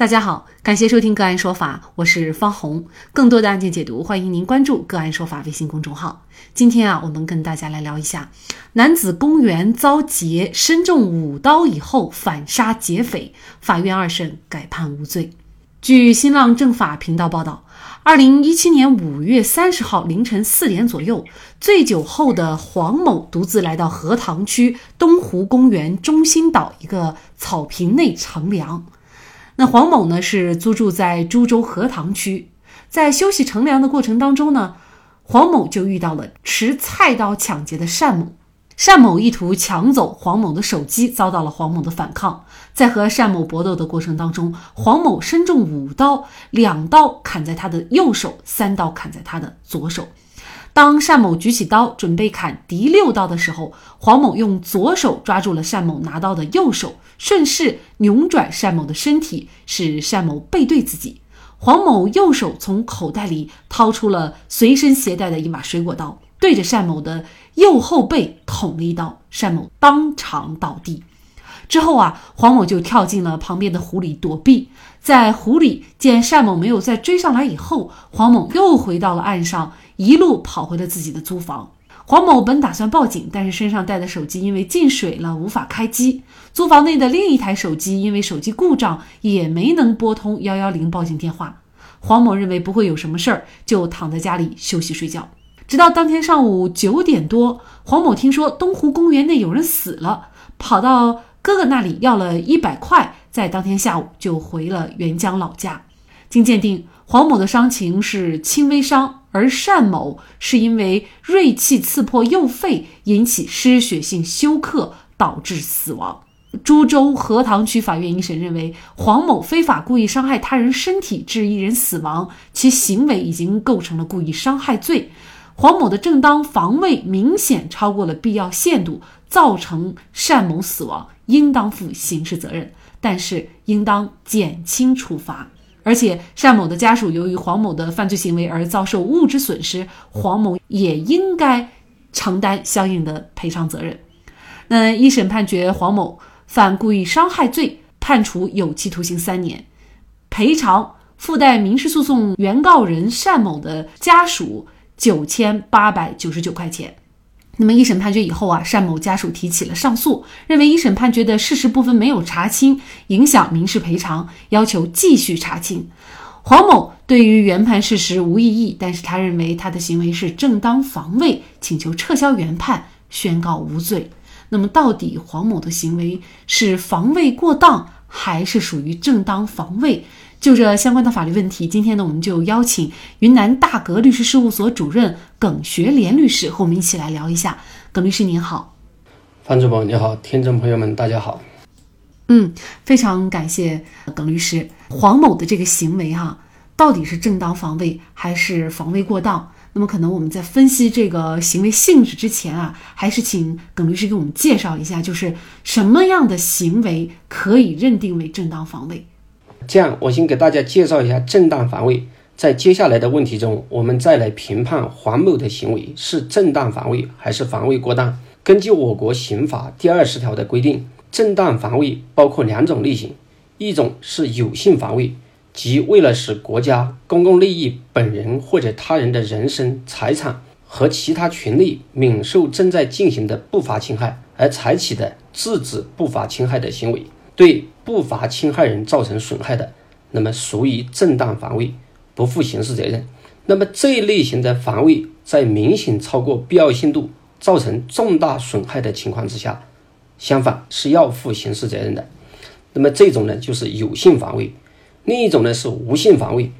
大家好，感谢收听个案说法，我是方红。更多的案件解读，欢迎您关注个案说法微信公众号。今天啊，我们跟大家来聊一下，男子公园遭劫，身中五刀以后反杀劫匪，法院二审改判无罪。据新浪政法频道报道，二零一七年五月三十号凌晨四点左右，醉酒后的黄某独自来到荷塘区东湖公园中心岛一个草坪内乘凉。那黄某呢是租住在株洲荷塘区，在休息乘凉的过程当中呢，黄某就遇到了持菜刀抢劫的单某。单某意图抢走黄某的手机，遭到了黄某的反抗。在和单某搏斗的过程当中，黄某身中五刀，两刀砍在他的右手，三刀砍在他的左手。当单某举起刀准备砍第六刀的时候，黄某用左手抓住了单某拿刀的右手，顺势扭转单某的身体，使单某背对自己。黄某右手从口袋里掏出了随身携带的一把水果刀，对着单某的右后背捅了一刀，单某当场倒地。之后啊，黄某就跳进了旁边的湖里躲避。在湖里见单某没有再追上来以后，黄某又回到了岸上。一路跑回了自己的租房。黄某本打算报警，但是身上带的手机因为进水了，无法开机。租房内的另一台手机因为手机故障，也没能拨通幺幺零报警电话。黄某认为不会有什么事儿，就躺在家里休息睡觉。直到当天上午九点多，黄某听说东湖公园内有人死了，跑到哥哥那里要了一百块，在当天下午就回了沅江老家。经鉴定，黄某的伤情是轻微伤。而单某是因为锐器刺破右肺，引起失血性休克，导致死亡。株洲荷塘区法院一审认为，黄某非法故意伤害他人身体致一人死亡，其行为已经构成了故意伤害罪。黄某的正当防卫明显超过了必要限度，造成单某死亡，应当负刑事责任，但是应当减轻处罚。而且单某的家属由于黄某的犯罪行为而遭受物质损失，黄某也应该承担相应的赔偿责任。那一审判决黄某犯故意伤害罪，判处有期徒刑三年，赔偿附带民事诉讼原告人单某的家属九千八百九十九块钱。那么一审判决以后啊，单某家属提起了上诉，认为一审判决的事实部分没有查清，影响民事赔偿，要求继续查清。黄某对于原判事实无异议，但是他认为他的行为是正当防卫，请求撤销原判，宣告无罪。那么到底黄某的行为是防卫过当，还是属于正当防卫？就这相关的法律问题，今天呢，我们就邀请云南大格律师事务所主任耿学莲律师和我们一起来聊一下。耿律师您好，范主播你好，听众朋友们大家好。嗯，非常感谢耿律师。黄某的这个行为哈，到底是正当防卫还是防卫过当？那么可能我们在分析这个行为性质之前啊，还是请耿律师给我们介绍一下，就是什么样的行为可以认定为正当防卫？这样，我先给大家介绍一下正当防卫。在接下来的问题中，我们再来评判黄某的行为是正当防卫还是防卫过当。根据我国刑法第二十条的规定，正当防卫包括两种类型：一种是有性防卫，即为了使国家、公共利益、本人或者他人的人身、财产和其他权利免受正在进行的不法侵害而采取的制止不法侵害的行为。对不法侵害人造成损害的，那么属于正当防卫，不负刑事责任。那么这一类型的防卫，在明显超过必要限度，造成重大损害的情况之下，相反是要负刑事责任的。那么这种呢，就是有性防卫。另一种呢是无性防卫。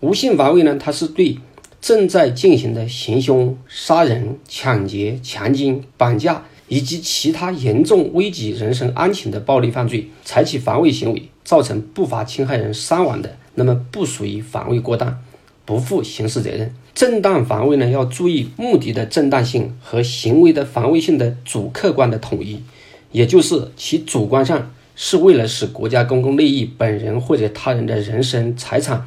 无性防卫呢，它是对正在进行的行凶、杀人、抢劫、强奸、绑架。以及其他严重危及人身安全的暴力犯罪，采取防卫行为造成不法侵害人伤亡的，那么不属于防卫过当，不负刑事责任。正当防卫呢，要注意目的的正当性和行为的防卫性的主客观的统一，也就是其主观上是为了使国家公共利益、本人或者他人的人身、财产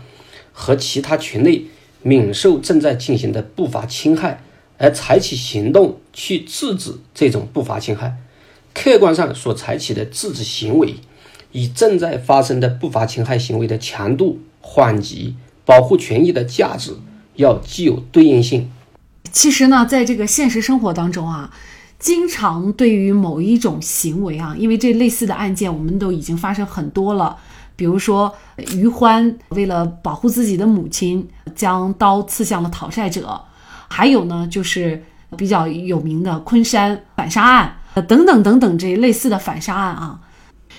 和其他权利免受正在进行的不法侵害，而采取行动去制止这种不法侵害。客观上所采取的制止行为，与正在发生的不法侵害行为的强度、缓急、保护权益的价值要具有对应性。其实呢，在这个现实生活当中啊。经常对于某一种行为啊，因为这类似的案件我们都已经发生很多了。比如说，于欢为了保护自己的母亲，将刀刺向了讨债者；还有呢，就是比较有名的昆山反杀案，等等等等这类似的反杀案啊。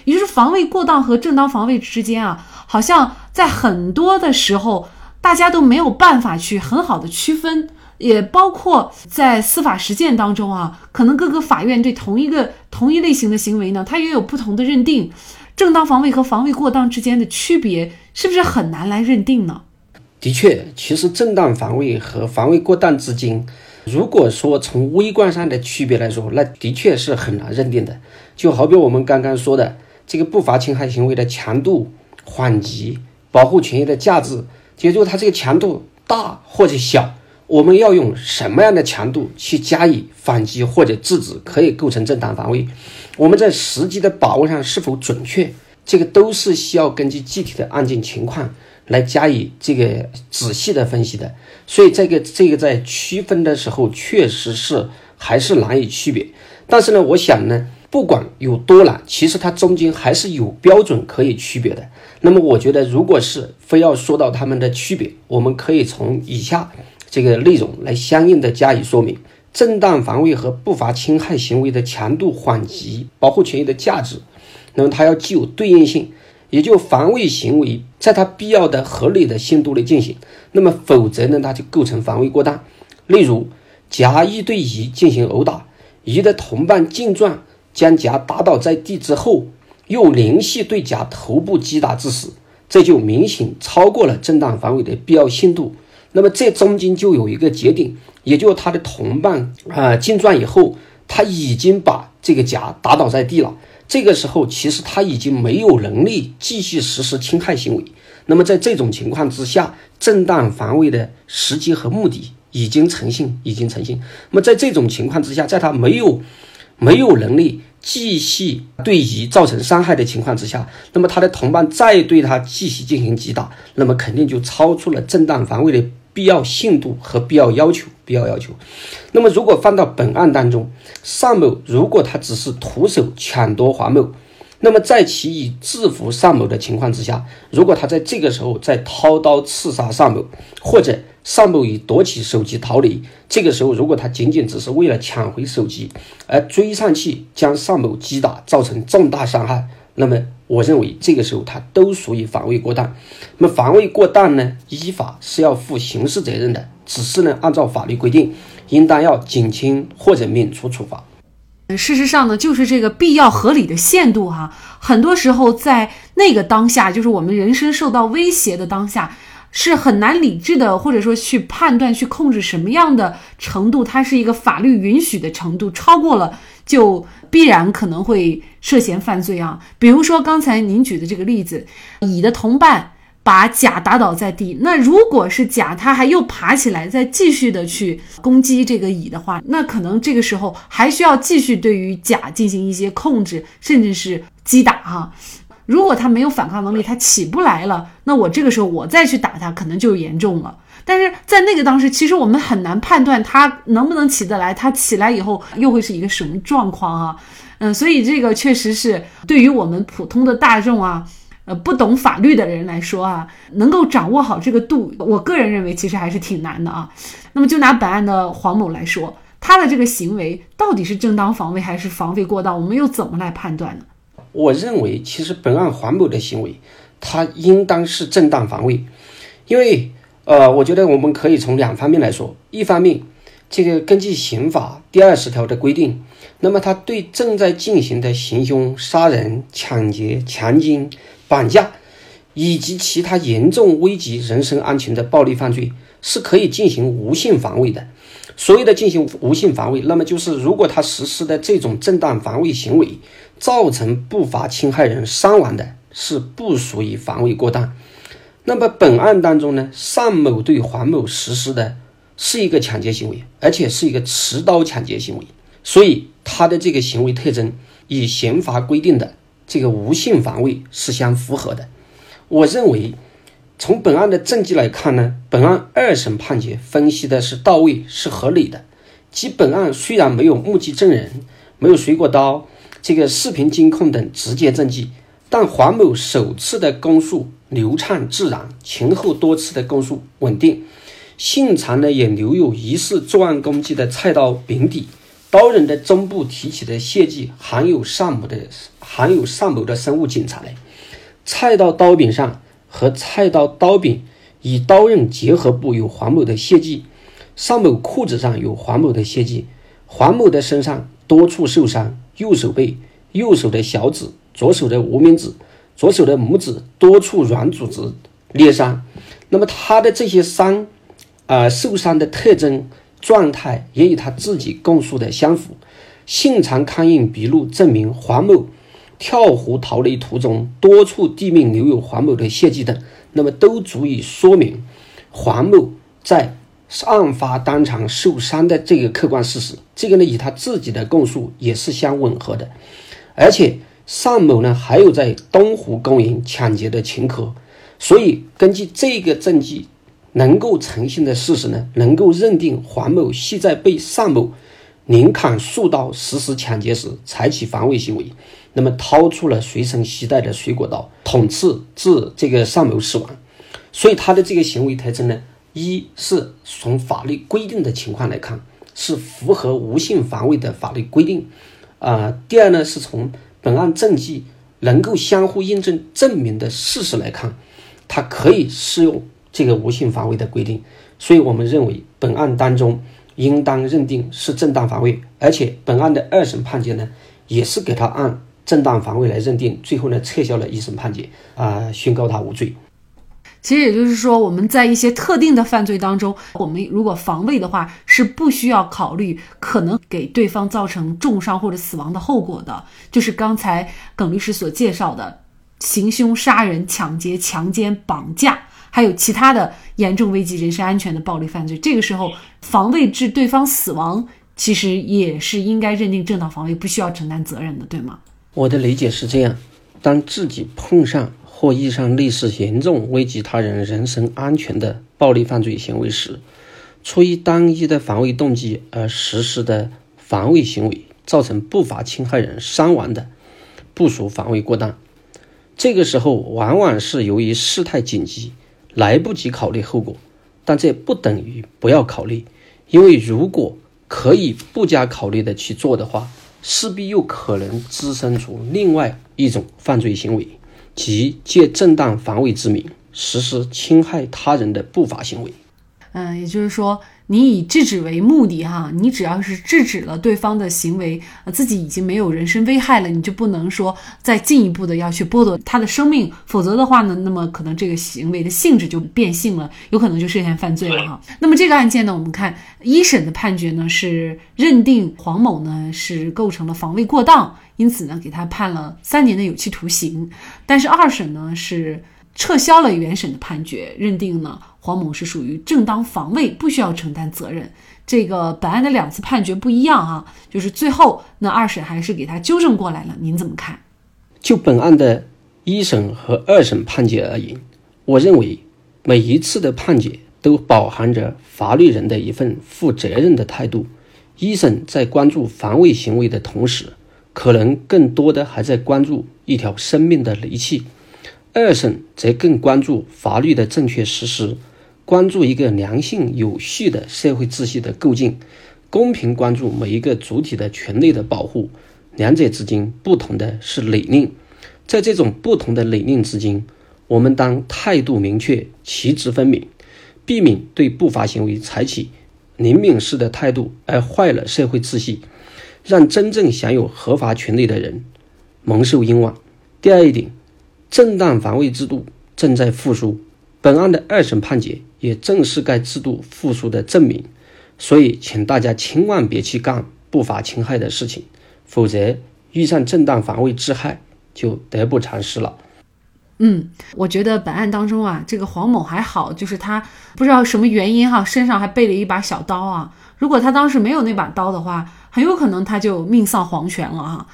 也就是防卫过当和正当防卫之间啊，好像在很多的时候，大家都没有办法去很好的区分。也包括在司法实践当中啊，可能各个法院对同一个同一类型的行为呢，它也有不同的认定。正当防卫和防卫过当之间的区别，是不是很难来认定呢？的确，其实正当防卫和防卫过当之间，如果说从微观上的区别来说，那的确是很难认定的。就好比我们刚刚说的这个不法侵害行为的强度、缓急、保护权益的价值，也就是它这个强度大或者小。我们要用什么样的强度去加以反击或者制止，可以构成正当防卫？我们在实际的把握上是否准确？这个都是需要根据具体的案件情况来加以这个仔细的分析的。所以，这个这个在区分的时候，确实是还是难以区别。但是呢，我想呢，不管有多难，其实它中间还是有标准可以区别的。那么，我觉得，如果是非要说到它们的区别，我们可以从以下。这个内容来相应的加以说明，正当防卫和不法侵害行为的强度、缓急、保护权益的价值，那么它要具有对应性，也就防卫行为在它必要的、合理的限度内进行，那么否则呢，它就构成防卫过当。例如，甲乙对乙进行殴打，乙的同伴进撞将甲打倒在地之后，又连续对甲头部击打致死，这就明显超过了正当防卫的必要限度。那么这中间就有一个节点，也就是他的同伴啊进撞以后，他已经把这个甲打倒在地了。这个时候，其实他已经没有能力继续实施侵害行为。那么在这种情况之下，正当防卫的时机和目的已经成性，已经成性。那么在这种情况之下，在他没有没有能力继续对乙造成伤害的情况之下，那么他的同伴再对他继续进行击打，那么肯定就超出了正当防卫的。必要限度和必要要求，必要要求。那么，如果放到本案当中，尚某如果他只是徒手抢夺黄某，那么在其已制服尚某的情况之下，如果他在这个时候再掏刀刺杀尚某，或者尚某已夺起手机逃离，这个时候如果他仅仅只是为了抢回手机而追上去将尚某击打，造成重大伤害。那么，我认为这个时候他都属于防卫过当。那么，防卫过当呢，依法是要负刑事责任的。只是呢，按照法律规定，应当要减轻或者免除处罚。事实上呢，就是这个必要合理的限度哈。很多时候在那个当下，就是我们人身受到威胁的当下，是很难理智的，或者说去判断、去控制什么样的程度，它是一个法律允许的程度，超过了。就必然可能会涉嫌犯罪啊！比如说刚才您举的这个例子，乙的同伴把甲打倒在地，那如果是甲他还又爬起来再继续的去攻击这个乙的话，那可能这个时候还需要继续对于甲进行一些控制，甚至是击打哈。如果他没有反抗能力，他起不来了，那我这个时候我再去打他，可能就严重了。但是在那个当时，其实我们很难判断他能不能起得来，他起来以后又会是一个什么状况啊？嗯，所以这个确实是对于我们普通的大众啊，呃，不懂法律的人来说啊，能够掌握好这个度，我个人认为其实还是挺难的啊。那么就拿本案的黄某来说，他的这个行为到底是正当防卫还是防卫过当，我们又怎么来判断呢？我认为，其实本案黄某的行为，他应当是正当防卫，因为。呃，我觉得我们可以从两方面来说。一方面，这个根据刑法第二十条的规定，那么他对正在进行的行凶、杀人、抢劫、强奸、绑架以及其他严重危及人身安全的暴力犯罪，是可以进行无性防卫的。所谓的进行无性防卫，那么就是如果他实施的这种正当防卫行为，造成不法侵害人伤亡的，是不属于防卫过当。那么本案当中呢，尚某对黄某实施的是一个抢劫行为，而且是一个持刀抢劫行为，所以他的这个行为特征与刑法规定的这个无性防卫是相符合的。我认为，从本案的证据来看呢，本案二审判决分析的是到位，是合理的。即本案虽然没有目击证人，没有水果刀、这个视频监控等直接证据，但黄某首次的供述。流畅自然，前后多次的供述稳定，现场呢也留有疑似作案工具的菜刀柄底，刀刃的中部提起的血迹含有尚某的含有尚某的生物检查嘞，菜刀刀柄上和菜刀刀柄与刀刃结合部有黄某的血迹，尚某裤子上有黄某的血迹，黄某的身上多处受伤，右手背、右手的小指、左手的无名指。左手的拇指多处软组织裂伤，那么他的这些伤，啊，受伤的特征状态也与他自己供述的相符。现场勘验笔录证明黄某跳湖逃离途中多处地面留有黄某的血迹等，那么都足以说明黄某在案发当场受伤的这个客观事实。这个呢，与他自己的供述也是相吻合的，而且。尚某呢还有在东湖公园抢劫的前科，所以根据这个证据能够呈现的事实呢，能够认定黄某系在被尚某连砍数刀实施抢劫时采取防卫行为，那么掏出了随身携带的水果刀捅刺致这个尚某死亡，所以他的这个行为特征呢，一是从法律规定的情况来看是符合无性防卫的法律规定，啊，第二呢是从。本案证据能够相互印证证明的事实来看，它可以适用这个无性防卫的规定，所以我们认为本案当中应当认定是正当防卫，而且本案的二审判决呢，也是给他按正当防卫来认定，最后呢撤销了一审判决，啊，宣告他无罪。其实也就是说，我们在一些特定的犯罪当中，我们如果防卫的话，是不需要考虑可能给对方造成重伤或者死亡的后果的。就是刚才耿律师所介绍的行凶、杀人、抢劫、强奸、绑架，还有其他的严重危及人身安全的暴力犯罪。这个时候，防卫致对方死亡，其实也是应该认定正当防卫，不需要承担责任的，对吗？我的理解是这样：当自己碰上。或遇上类似严重危及他人人身安全的暴力犯罪行为时，出于单一的防卫动机而实施的防卫行为，造成不法侵害人伤亡的，不属防卫过当。这个时候往往是由于事态紧急，来不及考虑后果，但这不等于不要考虑，因为如果可以不加考虑的去做的话，势必又可能滋生出另外一种犯罪行为。即借正当防卫之名实施侵害他人的不法行为。嗯，也就是说，你以制止为目的，哈，你只要是制止了对方的行为，呃，自己已经没有人身危害了，你就不能说再进一步的要去剥夺他的生命，否则的话呢，那么可能这个行为的性质就变性了，有可能就涉嫌犯罪了，哈。那么这个案件呢，我们看一审的判决呢是认定黄某呢是构成了防卫过当。因此呢，给他判了三年的有期徒刑。但是二审呢是撤销了原审的判决，认定呢黄某是属于正当防卫，不需要承担责任。这个本案的两次判决不一样啊，就是最后那二审还是给他纠正过来了。您怎么看？就本案的一审和二审判决而言，我认为每一次的判决都饱含着法律人的一份负责任的态度。一审在关注防卫行为的同时，可能更多的还在关注一条生命的离去，二审则更关注法律的正确实施，关注一个良性有序的社会秩序的构建，公平关注每一个主体的权利的保护。两者之间不同的是理念，在这种不同的理念之间，我们当态度明确，旗帜分明，避免对不法行为采取怜悯式的态度，而坏了社会秩序。让真正享有合法权利的人蒙受冤枉。第二一点，正当防卫制度正在复苏，本案的二审判决也正是该制度复苏的证明。所以，请大家千万别去干不法侵害的事情，否则遇上正当防卫之害，就得不偿失了。嗯，我觉得本案当中啊，这个黄某还好，就是他不知道什么原因哈，身上还背了一把小刀啊。如果他当时没有那把刀的话，很有可能他就命丧黄泉了哈。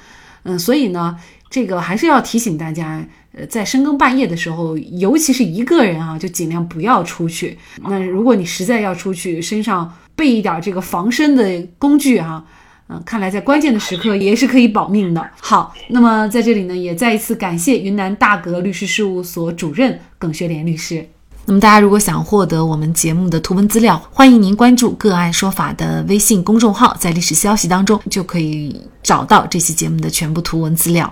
嗯，所以呢，这个还是要提醒大家，呃，在深更半夜的时候，尤其是一个人啊，就尽量不要出去。那如果你实在要出去，身上备一点这个防身的工具哈。嗯，看来在关键的时刻也是可以保命的。好，那么在这里呢，也再一次感谢云南大格律师事务所主任耿学莲律师。那么大家如果想获得我们节目的图文资料，欢迎您关注“个案说法”的微信公众号，在历史消息当中就可以找到这期节目的全部图文资料。